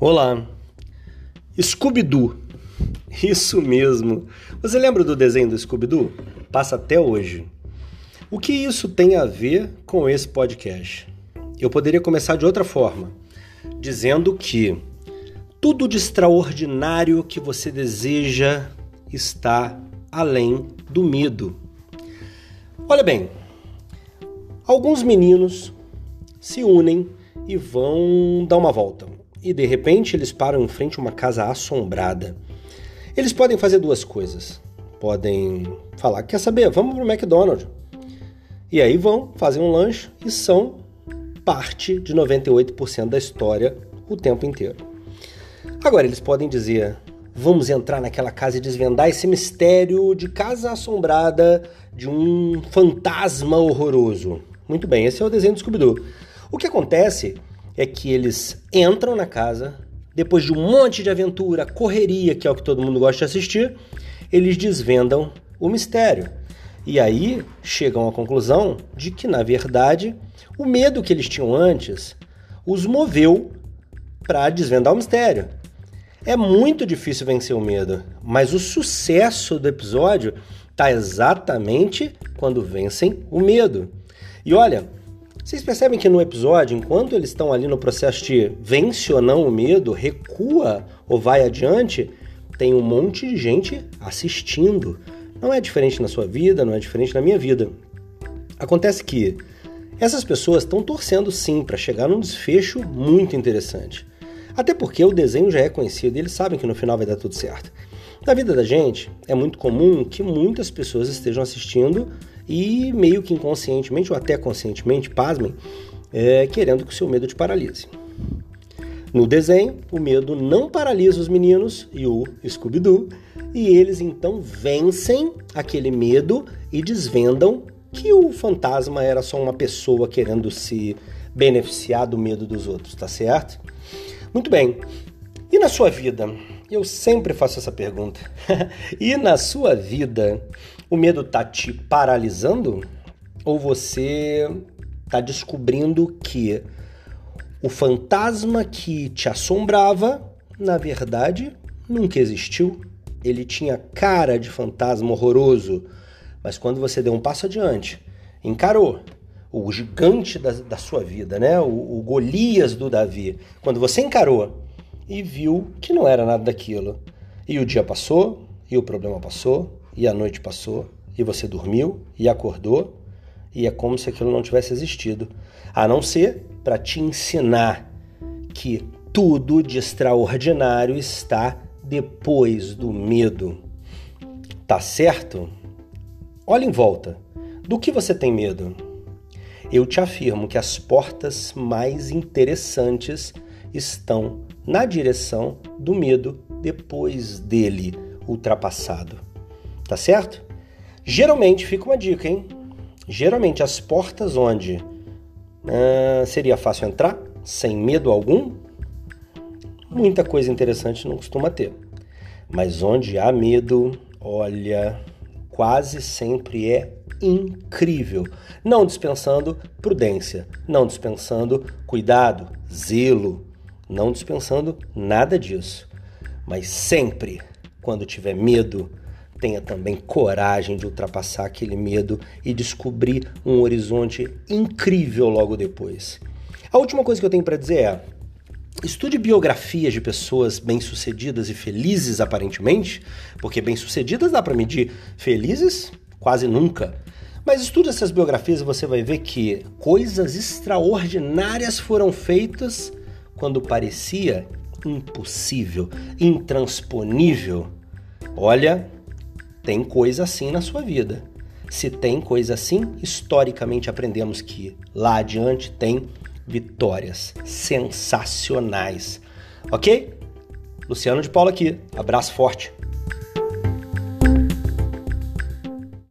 Olá, Scooby-Doo. Isso mesmo. Você lembra do desenho do Scooby-Doo? Passa até hoje. O que isso tem a ver com esse podcast? Eu poderia começar de outra forma, dizendo que tudo de extraordinário que você deseja está além do medo. Olha bem, alguns meninos se unem e vão dar uma volta e de repente eles param em frente a uma casa assombrada. Eles podem fazer duas coisas. Podem falar, quer saber, vamos pro McDonald's. E aí vão, fazem um lanche e são parte de 98% da história o tempo inteiro. Agora eles podem dizer, vamos entrar naquela casa e desvendar esse mistério de casa assombrada de um fantasma horroroso. Muito bem, esse é o desenho do Scooby-Doo. O que acontece é que eles entram na casa, depois de um monte de aventura, correria, que é o que todo mundo gosta de assistir, eles desvendam o mistério. E aí chegam à conclusão de que, na verdade, o medo que eles tinham antes os moveu para desvendar o mistério. É muito difícil vencer o medo, mas o sucesso do episódio está exatamente quando vencem o medo. E olha, vocês percebem que no episódio, enquanto eles estão ali no processo de vence ou não o medo, recua ou vai adiante, tem um monte de gente assistindo. Não é diferente na sua vida, não é diferente na minha vida. Acontece que essas pessoas estão torcendo sim para chegar num desfecho muito interessante. Até porque o desenho já é conhecido e eles sabem que no final vai dar tudo certo. Na vida da gente, é muito comum que muitas pessoas estejam assistindo e meio que inconscientemente ou até conscientemente, pasmem, é, querendo que o seu medo te paralise. No desenho, o medo não paralisa os meninos e o Scooby-Doo, e eles então vencem aquele medo e desvendam que o fantasma era só uma pessoa querendo se beneficiar do medo dos outros, tá certo? Muito bem. E na sua vida? Eu sempre faço essa pergunta. e na sua vida, o medo tá te paralisando ou você tá descobrindo que o fantasma que te assombrava, na verdade, nunca existiu? Ele tinha cara de fantasma horroroso, mas quando você deu um passo adiante, encarou o gigante da, da sua vida, né? O, o Golias do Davi, quando você encarou e viu que não era nada daquilo, e o dia passou, e o problema passou, e a noite passou, e você dormiu e acordou, e é como se aquilo não tivesse existido, a não ser para te ensinar que tudo de extraordinário está depois do medo. Tá certo? Olha em volta. Do que você tem medo? Eu te afirmo que as portas mais interessantes estão na direção do medo depois dele ultrapassado. Tá certo? Geralmente, fica uma dica, hein? Geralmente, as portas onde uh, seria fácil entrar, sem medo algum, muita coisa interessante não costuma ter. Mas onde há medo, olha, quase sempre é incrível. Não dispensando prudência, não dispensando cuidado, zelo, não dispensando nada disso. Mas sempre, quando tiver medo, tenha também coragem de ultrapassar aquele medo e descobrir um horizonte incrível logo depois. A última coisa que eu tenho para dizer é: estude biografias de pessoas bem-sucedidas e felizes aparentemente, porque bem-sucedidas dá para medir, felizes quase nunca. Mas estude essas biografias e você vai ver que coisas extraordinárias foram feitas quando parecia impossível, intransponível. Olha, tem coisa assim na sua vida. Se tem coisa assim, historicamente aprendemos que lá adiante tem vitórias sensacionais. Ok? Luciano de Paula aqui. Abraço forte.